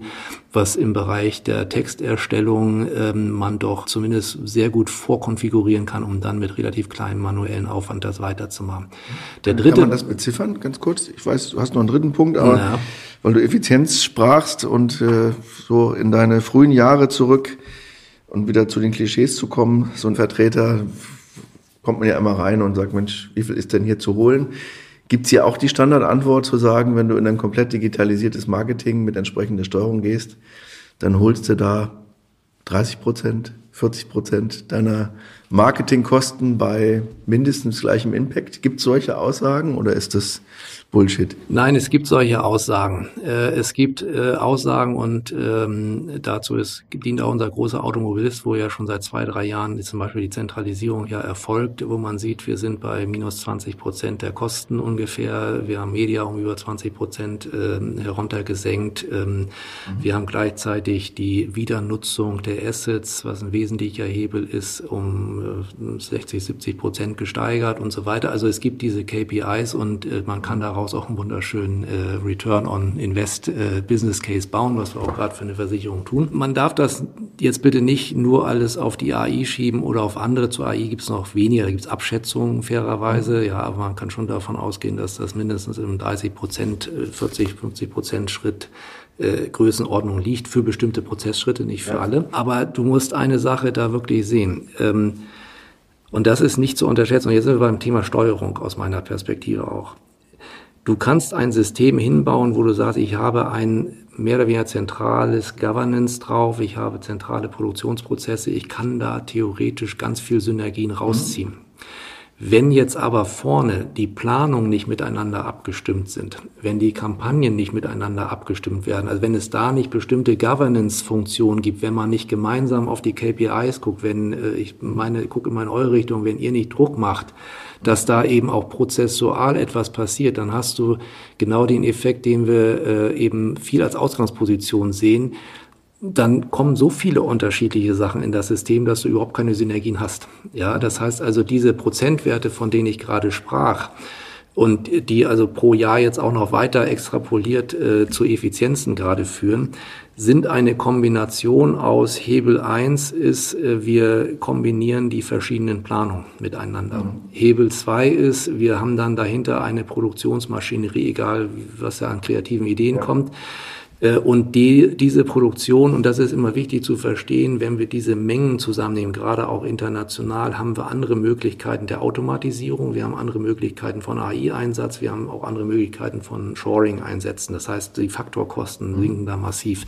was im Bereich der Texterstellung ähm, man doch zumindest sehr gut vorkonfigurieren kann, um dann mit relativ kleinem manuellen Aufwand das weiterzumachen. Der dritte, kann man das beziffern, ganz kurz? Ich weiß, du hast noch einen dritten Punkt, aber ja. weil du Effizienz sprachst und äh, so in deine frühen Jahre zurück und wieder zu den Klischees zu kommen, so ein Vertreter kommt man ja immer rein und sagt, Mensch, wie viel ist denn hier zu holen? Gibt es hier auch die Standardantwort zu sagen, wenn du in ein komplett digitalisiertes Marketing mit entsprechender Steuerung gehst, dann holst du da 30 Prozent, 40 Prozent deiner Marketingkosten bei mindestens gleichem Impact. Gibt es solche Aussagen oder ist das Bullshit? Nein, es gibt solche Aussagen. Äh, es gibt äh, Aussagen und ähm, dazu ist, dient auch unser großer Automobilist, wo ja schon seit zwei, drei Jahren zum Beispiel die Zentralisierung ja erfolgt, wo man sieht, wir sind bei minus 20 Prozent der Kosten ungefähr. Wir haben Media um über 20 Prozent äh, heruntergesenkt. Ähm, mhm. Wir haben gleichzeitig die Wiedernutzung der Assets, was ein wesentlicher Hebel ist, um 60, 70 Prozent gesteigert und so weiter. Also es gibt diese KPIs und äh, man kann daraus auch einen wunderschönen äh, Return on Invest äh, Business Case bauen, was wir auch gerade für eine Versicherung tun. Man darf das jetzt bitte nicht nur alles auf die AI schieben oder auf andere. Zur AI gibt es noch weniger, da gibt es Abschätzungen fairerweise, ja, aber man kann schon davon ausgehen, dass das mindestens im 30 Prozent, 40, 50 Prozent Schritt äh, Größenordnung liegt für bestimmte Prozessschritte, nicht für ja. alle. Aber du musst eine Sache da wirklich sehen. Ähm, Und das ist nicht zu unterschätzen. Und jetzt sind wir beim Thema Steuerung aus meiner Perspektive auch. Du kannst ein System hinbauen, wo du sagst, ich habe ein mehr oder weniger zentrales Governance drauf, ich habe zentrale Produktionsprozesse, ich kann da theoretisch ganz viel Synergien rausziehen. Mhm. Wenn jetzt aber vorne die Planungen nicht miteinander abgestimmt sind, wenn die Kampagnen nicht miteinander abgestimmt werden, also wenn es da nicht bestimmte Governance-Funktionen gibt, wenn man nicht gemeinsam auf die KPIs guckt, wenn äh, ich meine, gucke in meine eure Richtung, wenn ihr nicht Druck macht, dass da eben auch prozessual etwas passiert, dann hast du genau den Effekt, den wir äh, eben viel als Ausgangsposition sehen, dann kommen so viele unterschiedliche Sachen in das System, dass du überhaupt keine Synergien hast. Ja, das heißt also, diese Prozentwerte, von denen ich gerade sprach, und die also pro Jahr jetzt auch noch weiter extrapoliert äh, zu Effizienzen gerade führen, sind eine Kombination aus Hebel 1 ist, äh, wir kombinieren die verschiedenen Planungen miteinander. Mhm. Hebel 2 ist, wir haben dann dahinter eine Produktionsmaschinerie, egal was da an kreativen Ideen ja. kommt und die, diese Produktion, und das ist immer wichtig zu verstehen, wenn wir diese Mengen zusammennehmen, gerade auch international, haben wir andere Möglichkeiten der Automatisierung, wir haben andere Möglichkeiten von AI-Einsatz, wir haben auch andere Möglichkeiten von Shoring-Einsätzen. Das heißt, die Faktorkosten mhm. sinken da massiv.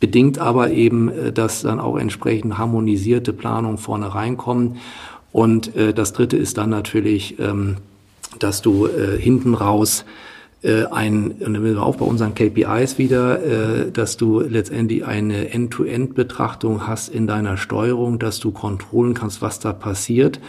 Bedingt aber eben, äh, dass dann auch entsprechend harmonisierte Planungen vorne reinkommen. Und äh, das Dritte ist dann natürlich, ähm, dass du äh, hinten raus äh, ein, und dann sind wir auch bei unseren KPIs wieder, äh, dass du letztendlich eine End-to-End-Betrachtung hast in deiner Steuerung, dass du kontrollen kannst, was da passiert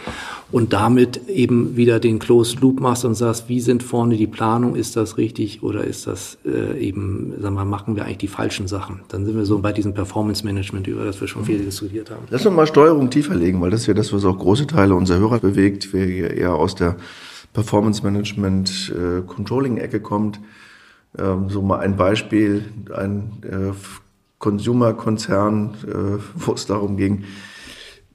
und damit eben wieder den Closed Loop machst und sagst, wie sind vorne die Planung, ist das richtig oder ist das äh, eben, sagen wir, machen wir eigentlich die falschen Sachen? Dann sind wir so bei diesem Performance Management, über das wir schon viel diskutiert haben. Lass uns mal Steuerung tiefer legen, weil das ist ja das, was auch große Teile unserer Hörer bewegt, wir eher aus der Performance Management äh, Controlling-Ecke kommt. Ähm, so mal ein Beispiel, ein äh, Consumer-Konzern, äh, wo es darum ging,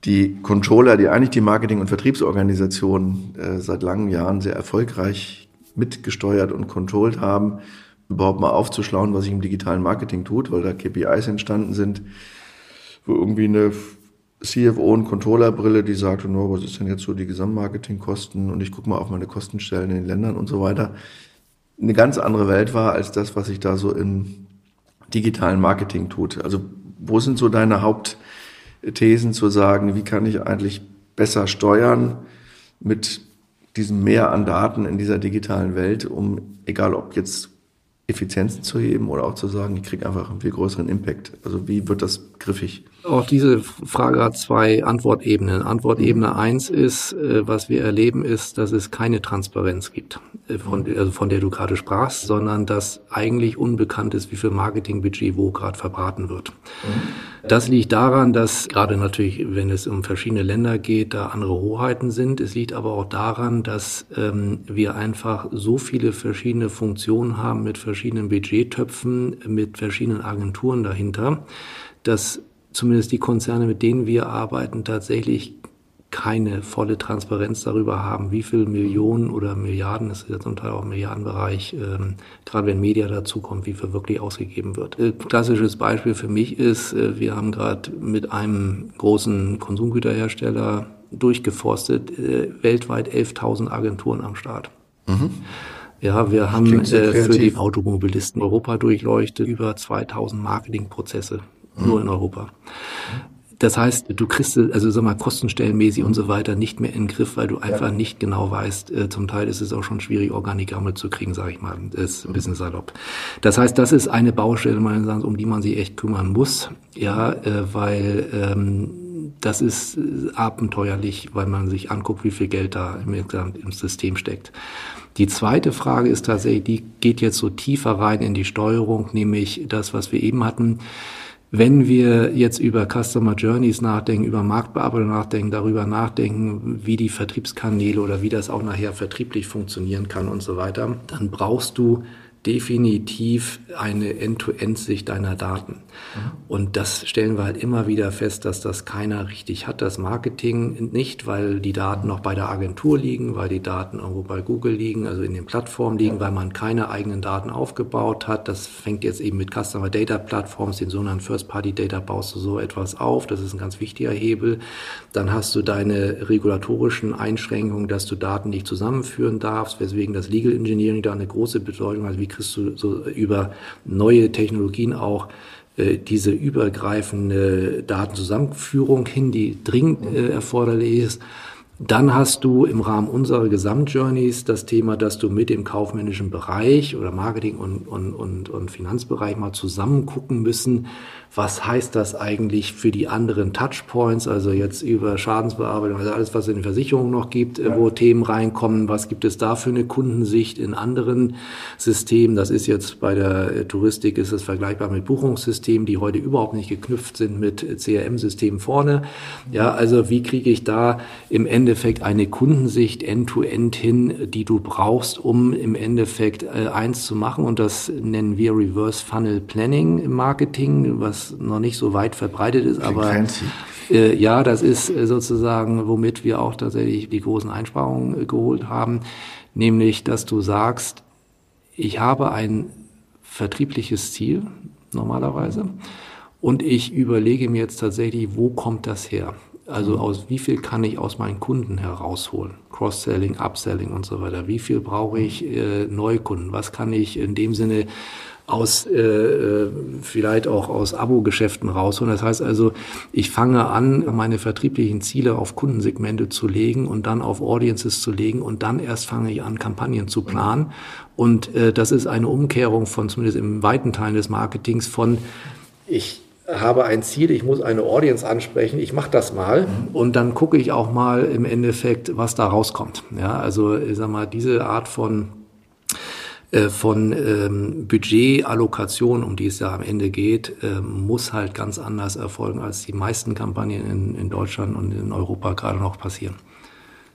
die Controller, die eigentlich die Marketing- und Vertriebsorganisation äh, seit langen Jahren sehr erfolgreich mitgesteuert und controlled haben, überhaupt mal aufzuschlauen, was sich im digitalen Marketing tut, weil da KPIs entstanden sind, wo irgendwie eine CFO und Controllerbrille, die sagte, nur, was ist denn jetzt so die Gesamtmarketingkosten und ich gucke mal auf meine Kostenstellen in den Ländern und so weiter, eine ganz andere Welt war als das, was sich da so im digitalen Marketing tut. Also wo sind so deine Hauptthesen zu sagen, wie kann ich eigentlich besser steuern mit diesem Mehr an Daten in dieser digitalen Welt, um, egal ob jetzt Effizienzen zu heben oder auch zu sagen, ich kriege einfach einen viel größeren Impact. Also wie wird das griffig? Auch diese Frage hat zwei Antwortebenen. Antwortebene eins ist, äh, was wir erleben, ist, dass es keine Transparenz gibt, äh, von, also von der du gerade sprachst, sondern dass eigentlich unbekannt ist, wie viel Marketingbudget wo gerade verbraten wird. Mhm. Das liegt daran, dass gerade natürlich, wenn es um verschiedene Länder geht, da andere Hoheiten sind. Es liegt aber auch daran, dass ähm, wir einfach so viele verschiedene Funktionen haben mit verschiedenen Budgettöpfen, mit verschiedenen Agenturen dahinter, dass zumindest die Konzerne, mit denen wir arbeiten, tatsächlich keine volle Transparenz darüber haben, wie viel Millionen oder Milliarden, das ist ja zum Teil auch im Milliardenbereich, ähm, gerade wenn Media dazukommt, wie viel wirklich ausgegeben wird. Äh, klassisches Beispiel für mich ist, äh, wir haben gerade mit einem großen Konsumgüterhersteller durchgeforstet, äh, weltweit 11.000 Agenturen am Start. Mhm. Ja, wir haben äh, für die Automobilisten Europa durchleuchtet über 2000 Marketingprozesse nur in Europa. Das heißt, du kriegst, also sag mal, kostenstellenmäßig und so weiter nicht mehr in den Griff, weil du einfach ja. nicht genau weißt, äh, zum Teil ist es auch schon schwierig, Organigramme zu kriegen, sage ich mal. Das ist ein bisschen salopp. Das heißt, das ist eine Baustelle, meines Erachtens, um die man sich echt kümmern muss, ja, äh, weil ähm, das ist abenteuerlich, weil man sich anguckt, wie viel Geld da im, im System steckt. Die zweite Frage ist tatsächlich, die geht jetzt so tiefer rein in die Steuerung, nämlich das, was wir eben hatten wenn wir jetzt über Customer Journeys nachdenken, über Marktbearbeitung nachdenken, darüber nachdenken, wie die Vertriebskanäle oder wie das auch nachher vertrieblich funktionieren kann und so weiter, dann brauchst du definitiv eine End-to-End-Sicht deiner Daten. Mhm. Und das stellen wir halt immer wieder fest, dass das keiner richtig hat. Das Marketing nicht, weil die Daten noch bei der Agentur liegen, weil die Daten irgendwo bei Google liegen, also in den Plattformen liegen, weil man keine eigenen Daten aufgebaut hat. Das fängt jetzt eben mit Customer Data Plattforms, den sogenannten First-Party Data baust du so etwas auf. Das ist ein ganz wichtiger Hebel. Dann hast du deine regulatorischen Einschränkungen, dass du Daten nicht zusammenführen darfst, weswegen das Legal Engineering da eine große Bedeutung hat. Wie kriegst du so über neue Technologien auch äh, diese übergreifende Datenzusammenführung hin, die dringend äh, erforderlich ist. Dann hast du im Rahmen unserer Gesamtjourneys das Thema, dass du mit dem kaufmännischen Bereich oder Marketing und, und, und, und Finanzbereich mal zusammen gucken müssen, was heißt das eigentlich für die anderen Touchpoints, also jetzt über Schadensbearbeitung, also alles, was es in den Versicherungen noch gibt, ja. wo Themen reinkommen, was gibt es da für eine Kundensicht in anderen Systemen, das ist jetzt bei der Touristik, ist es vergleichbar mit Buchungssystemen, die heute überhaupt nicht geknüpft sind mit CRM-Systemen vorne. Ja, also wie kriege ich da im Endeffekt eine Kundensicht end-to-end -end hin, die du brauchst, um im Endeffekt äh, eins zu machen und das nennen wir Reverse Funnel Planning im Marketing, was noch nicht so weit verbreitet ist, Klingt aber äh, ja, das ist äh, sozusagen, womit wir auch tatsächlich die großen Einsparungen äh, geholt haben, nämlich, dass du sagst, ich habe ein vertriebliches Ziel normalerweise und ich überlege mir jetzt tatsächlich, wo kommt das her? Also mhm. aus wie viel kann ich aus meinen Kunden herausholen? Cross-Selling, Upselling und so weiter. Wie viel brauche ich äh, Neukunden? Was kann ich in dem Sinne aus äh, äh, vielleicht auch aus Abo-Geschäften rausholen. Das heißt also, ich fange an, meine vertrieblichen Ziele auf Kundensegmente zu legen und dann auf Audiences zu legen und dann erst fange ich an, Kampagnen zu planen. Und äh, das ist eine Umkehrung von zumindest im weiten Teil des Marketings von ich habe ein Ziel, ich muss eine Audience ansprechen, ich mache das mal und dann gucke ich auch mal im Endeffekt, was da rauskommt. Ja, also ich sag mal, diese Art von von ähm, Budgetallokation, um die es ja am Ende geht, äh, muss halt ganz anders erfolgen, als die meisten Kampagnen in, in Deutschland und in Europa gerade noch passieren.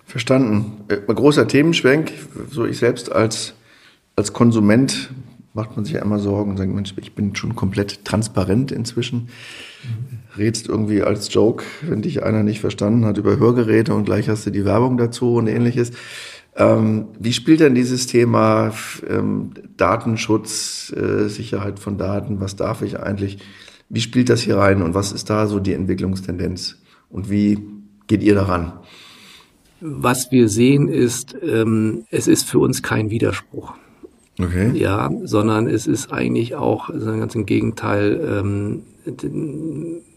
Verstanden. Äh, großer Themenschwenk. So ich selbst als, als Konsument macht man sich ja immer Sorgen und sagt, Mensch, ich bin schon komplett transparent inzwischen. Redst irgendwie als Joke, wenn dich einer nicht verstanden hat, über Hörgeräte und gleich hast du die Werbung dazu und ähnliches. Ähm, wie spielt denn dieses Thema ähm, Datenschutz, äh, Sicherheit von Daten, was darf ich eigentlich, wie spielt das hier rein und was ist da so die Entwicklungstendenz und wie geht ihr daran? Was wir sehen ist, ähm, es ist für uns kein Widerspruch. Okay. Ja, sondern es ist eigentlich auch also ganz im Gegenteil, ähm,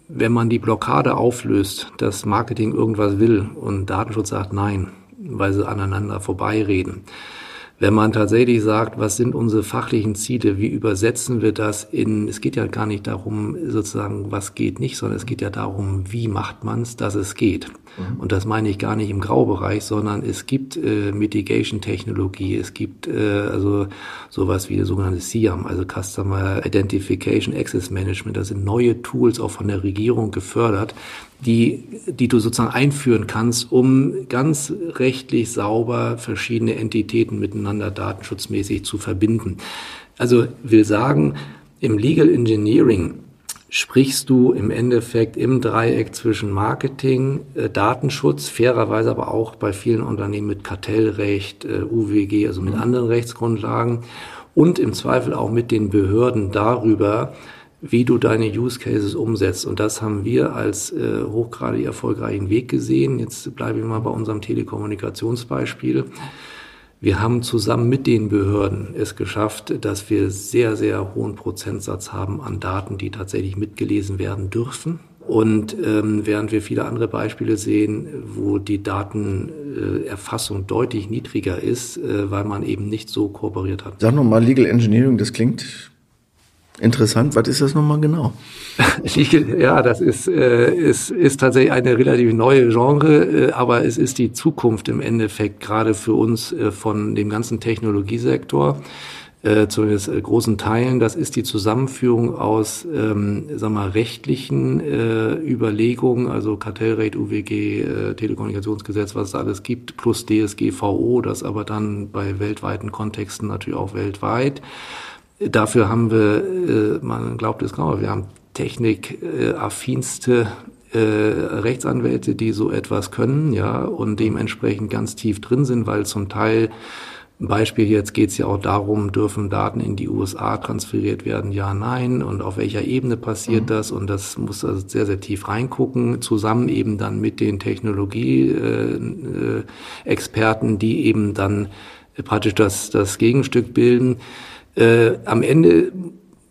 wenn man die Blockade auflöst, dass Marketing irgendwas will und Datenschutz sagt nein, weil sie aneinander vorbeireden. Wenn man tatsächlich sagt, was sind unsere fachlichen Ziele, wie übersetzen wir das in, es geht ja gar nicht darum, sozusagen, was geht nicht, sondern es geht ja darum, wie macht man es, dass es geht. Mhm. Und das meine ich gar nicht im Graubereich, sondern es gibt äh, Mitigation-Technologie, es gibt äh, also sowas wie das sogenannte SIAM, also Customer Identification Access Management. Das sind neue Tools auch von der Regierung gefördert, die, die du sozusagen einführen kannst, um ganz rechtlich sauber verschiedene Entitäten miteinander datenschutzmäßig zu verbinden. Also will sagen, im Legal Engineering sprichst du im Endeffekt im Dreieck zwischen Marketing, äh, Datenschutz, fairerweise aber auch bei vielen Unternehmen mit Kartellrecht, äh, UWG, also mit anderen Rechtsgrundlagen und im Zweifel auch mit den Behörden darüber, wie du deine Use Cases umsetzt. Und das haben wir als äh, hochgradig erfolgreichen Weg gesehen. Jetzt bleibe ich mal bei unserem Telekommunikationsbeispiel. Wir haben zusammen mit den Behörden es geschafft, dass wir sehr, sehr hohen Prozentsatz haben an Daten, die tatsächlich mitgelesen werden dürfen. Und ähm, während wir viele andere Beispiele sehen, wo die Datenerfassung deutlich niedriger ist, äh, weil man eben nicht so kooperiert hat. Sag nochmal, Legal Engineering, das klingt Interessant, was ist das nochmal genau? ja, das ist, äh, ist, ist tatsächlich eine relativ neue Genre, äh, aber es ist die Zukunft im Endeffekt gerade für uns äh, von dem ganzen Technologiesektor. äh, zumindest äh, großen Teilen. Das ist die Zusammenführung aus, ähm, sagen wir, rechtlichen äh, Überlegungen, also Kartellrecht, UWG, äh, Telekommunikationsgesetz, was es alles gibt, plus DSGVO, das aber dann bei weltweiten Kontexten natürlich auch weltweit. Dafür haben wir, äh, man glaubt es kaum, wir haben technikaffinste äh, Rechtsanwälte, die so etwas können, ja, und dementsprechend ganz tief drin sind, weil zum Teil Beispiel jetzt geht es ja auch darum, dürfen Daten in die USA transferiert werden? Ja, nein. Und auf welcher Ebene passiert mhm. das? Und das muss also sehr, sehr tief reingucken, zusammen eben dann mit den Technologie-Experten, äh, äh, die eben dann praktisch das, das Gegenstück bilden. Äh, am Ende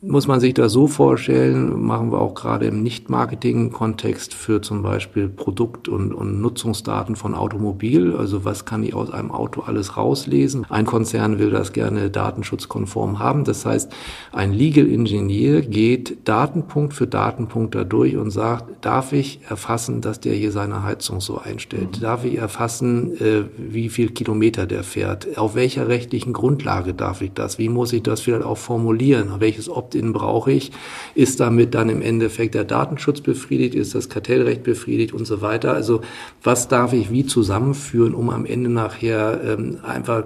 muss man sich das so vorstellen, machen wir auch gerade im Nicht-Marketing-Kontext für zum Beispiel Produkt- und, und, Nutzungsdaten von Automobil. Also was kann ich aus einem Auto alles rauslesen? Ein Konzern will das gerne datenschutzkonform haben. Das heißt, ein Legal Engineer geht Datenpunkt für Datenpunkt da durch und sagt, darf ich erfassen, dass der hier seine Heizung so einstellt? Mhm. Darf ich erfassen, äh, wie viel Kilometer der fährt? Auf welcher rechtlichen Grundlage darf ich das? Wie muss ich das vielleicht auch formulieren? Welches Opt-in brauche ich? Ist damit dann im Endeffekt der Datenschutz befriedigt? Ist das Kartellrecht befriedigt und so weiter? Also was darf ich wie zusammenführen, um am Ende nachher ähm, einfach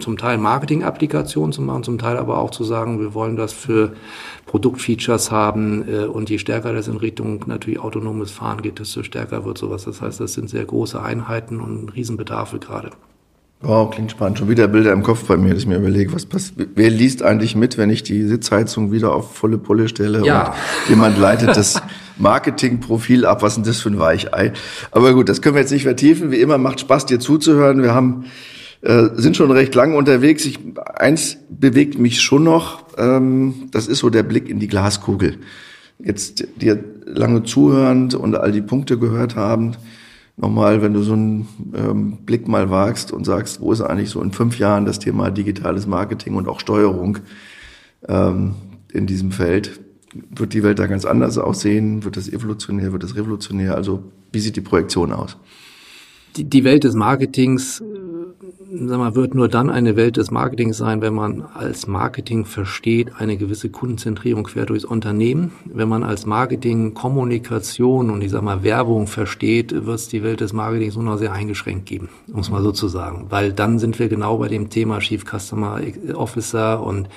zum Teil Marketing-Applikationen zu machen, zum Teil aber auch zu sagen, wir wollen das für Produktfeatures haben äh, und je stärker das in Richtung natürlich autonomes Fahren geht, desto stärker wird sowas. Das heißt, das sind sehr große Einheiten und Riesenbedarfe gerade. Wow, klingt spannend. Schon wieder Bilder im Kopf bei mir, dass ich mir überlege, was passiert. Wer liest eigentlich mit, wenn ich die Sitzheizung wieder auf volle Pulle stelle ja. und jemand leitet das Marketingprofil ab? Was ist denn das für ein Weichei? Aber gut, das können wir jetzt nicht vertiefen. Wie immer macht Spaß, dir zuzuhören. Wir haben äh, sind schon recht lang unterwegs. Ich, eins bewegt mich schon noch. Ähm, das ist so der Blick in die Glaskugel. Jetzt dir lange zuhörend und all die Punkte gehört haben nochmal, wenn du so einen ähm, Blick mal wagst und sagst, wo ist eigentlich so in fünf Jahren das Thema digitales Marketing und auch Steuerung ähm, in diesem Feld? Wird die Welt da ganz anders aussehen? Wird das evolutionär? Wird das revolutionär? Also wie sieht die Projektion aus? Die, die Welt des Marketings sag mal, wird nur dann eine Welt des Marketings sein, wenn man als Marketing versteht, eine gewisse Kundenzentrierung quer durchs Unternehmen. Wenn man als Marketing Kommunikation und ich sag mal Werbung versteht, wird es die Welt des Marketings nur noch sehr eingeschränkt geben, um es mal so zu sagen. Weil dann sind wir genau bei dem Thema Chief Customer Officer und,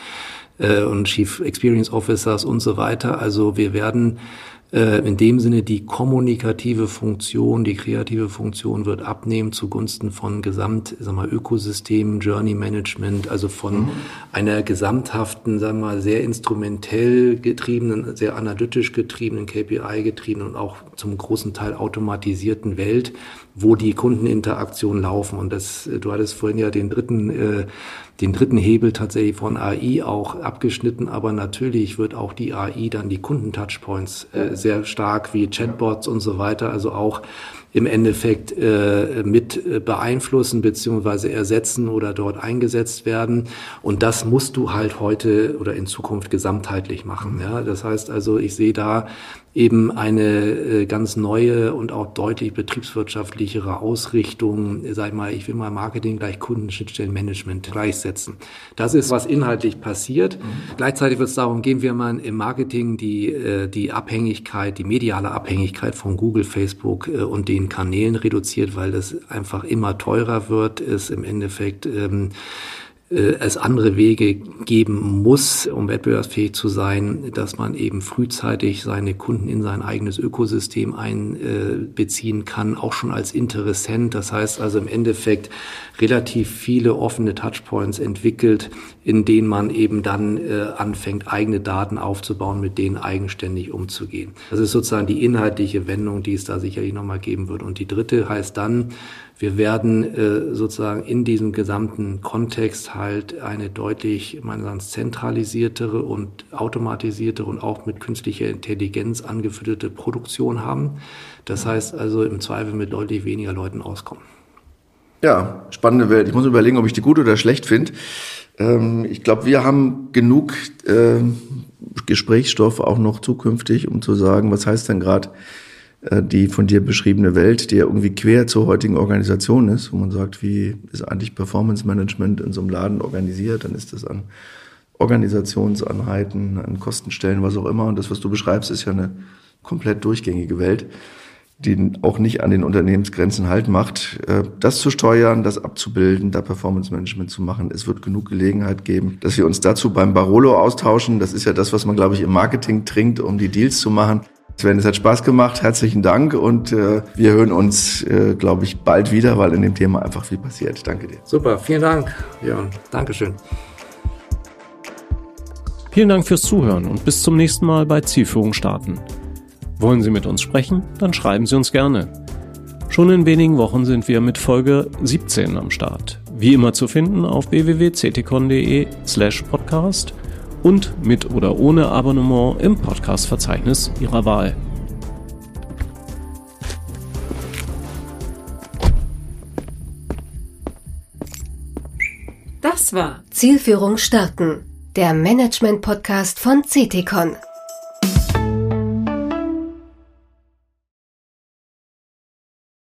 äh, und Chief Experience Officers und so weiter. Also wir werden äh, in dem Sinne die kommunikative Funktion, die kreative Funktion wird abnehmen zugunsten von Gesamt, sag mal, Ökosystemen, Journey Management, also von mhm. einer gesamthaften, sagen wir mal, sehr instrumentell getriebenen, sehr analytisch getriebenen, KPI getriebenen und auch zum großen Teil automatisierten Welt, wo die Kundeninteraktionen laufen. Und das, du hattest vorhin ja den dritten äh, den dritten Hebel tatsächlich von AI auch abgeschnitten, aber natürlich wird auch die AI dann die Kundentouchpoints äh, sehr stark wie Chatbots und so weiter, also auch im Endeffekt äh, mit äh, beeinflussen beziehungsweise ersetzen oder dort eingesetzt werden. Und das musst du halt heute oder in Zukunft gesamtheitlich machen. Ja? Das heißt also, ich sehe da eben eine äh, ganz neue und auch deutlich betriebswirtschaftlichere Ausrichtung, sag ich mal, ich will mal Marketing gleich Kundenschnittstellenmanagement gleichsetzen. Das ist, was inhaltlich passiert. Mhm. Gleichzeitig wird es darum gehen, wie man im Marketing die, äh, die Abhängigkeit, die mediale Abhängigkeit von Google, Facebook äh, und den Kanälen reduziert, weil das einfach immer teurer wird, ist im Endeffekt ähm, äh, es andere Wege geben muss, um wettbewerbsfähig zu sein, dass man eben frühzeitig seine Kunden in sein eigenes Ökosystem einbeziehen kann, auch schon als Interessent. Das heißt also im Endeffekt relativ viele offene Touchpoints entwickelt, in denen man eben dann äh, anfängt, eigene Daten aufzubauen, mit denen eigenständig umzugehen. Das ist sozusagen die inhaltliche Wendung, die es da sicherlich nochmal geben wird. Und die dritte heißt dann, wir werden äh, sozusagen in diesem gesamten Kontext halt eine deutlich, meine sagen, zentralisiertere und automatisiertere und auch mit künstlicher Intelligenz angefütterte Produktion haben. Das heißt also im Zweifel mit deutlich weniger Leuten auskommen. Ja, spannende Welt. Ich muss überlegen, ob ich die gut oder schlecht finde. Ähm, ich glaube, wir haben genug äh, Gesprächsstoff auch noch zukünftig, um zu sagen, was heißt denn gerade die von dir beschriebene Welt, die ja irgendwie quer zur heutigen Organisation ist, wo man sagt, wie ist eigentlich Performance Management in so einem Laden organisiert, dann ist das an Organisationseinheiten, an Kostenstellen, was auch immer. Und das, was du beschreibst, ist ja eine komplett durchgängige Welt, die auch nicht an den Unternehmensgrenzen halt macht. Äh, das zu steuern, das abzubilden, da Performance Management zu machen. Es wird genug Gelegenheit geben, dass wir uns dazu beim Barolo austauschen. Das ist ja das, was man, glaube ich, im Marketing trinkt, um die Deals zu machen. Sven, es hat Spaß gemacht. Herzlichen Dank und äh, wir hören uns, äh, glaube ich, bald wieder, weil in dem Thema einfach viel passiert. Danke dir. Super, vielen Dank, Jörn. Dankeschön. Vielen Dank fürs Zuhören und bis zum nächsten Mal bei Zielführung starten. Wollen Sie mit uns sprechen? Dann schreiben Sie uns gerne. Schon in wenigen Wochen sind wir mit Folge 17 am Start. Wie immer zu finden auf www.ctcon.de slash podcast und mit oder ohne Abonnement im Podcast-Verzeichnis Ihrer Wahl. Das war Zielführung starten, der Management-Podcast von CTCon.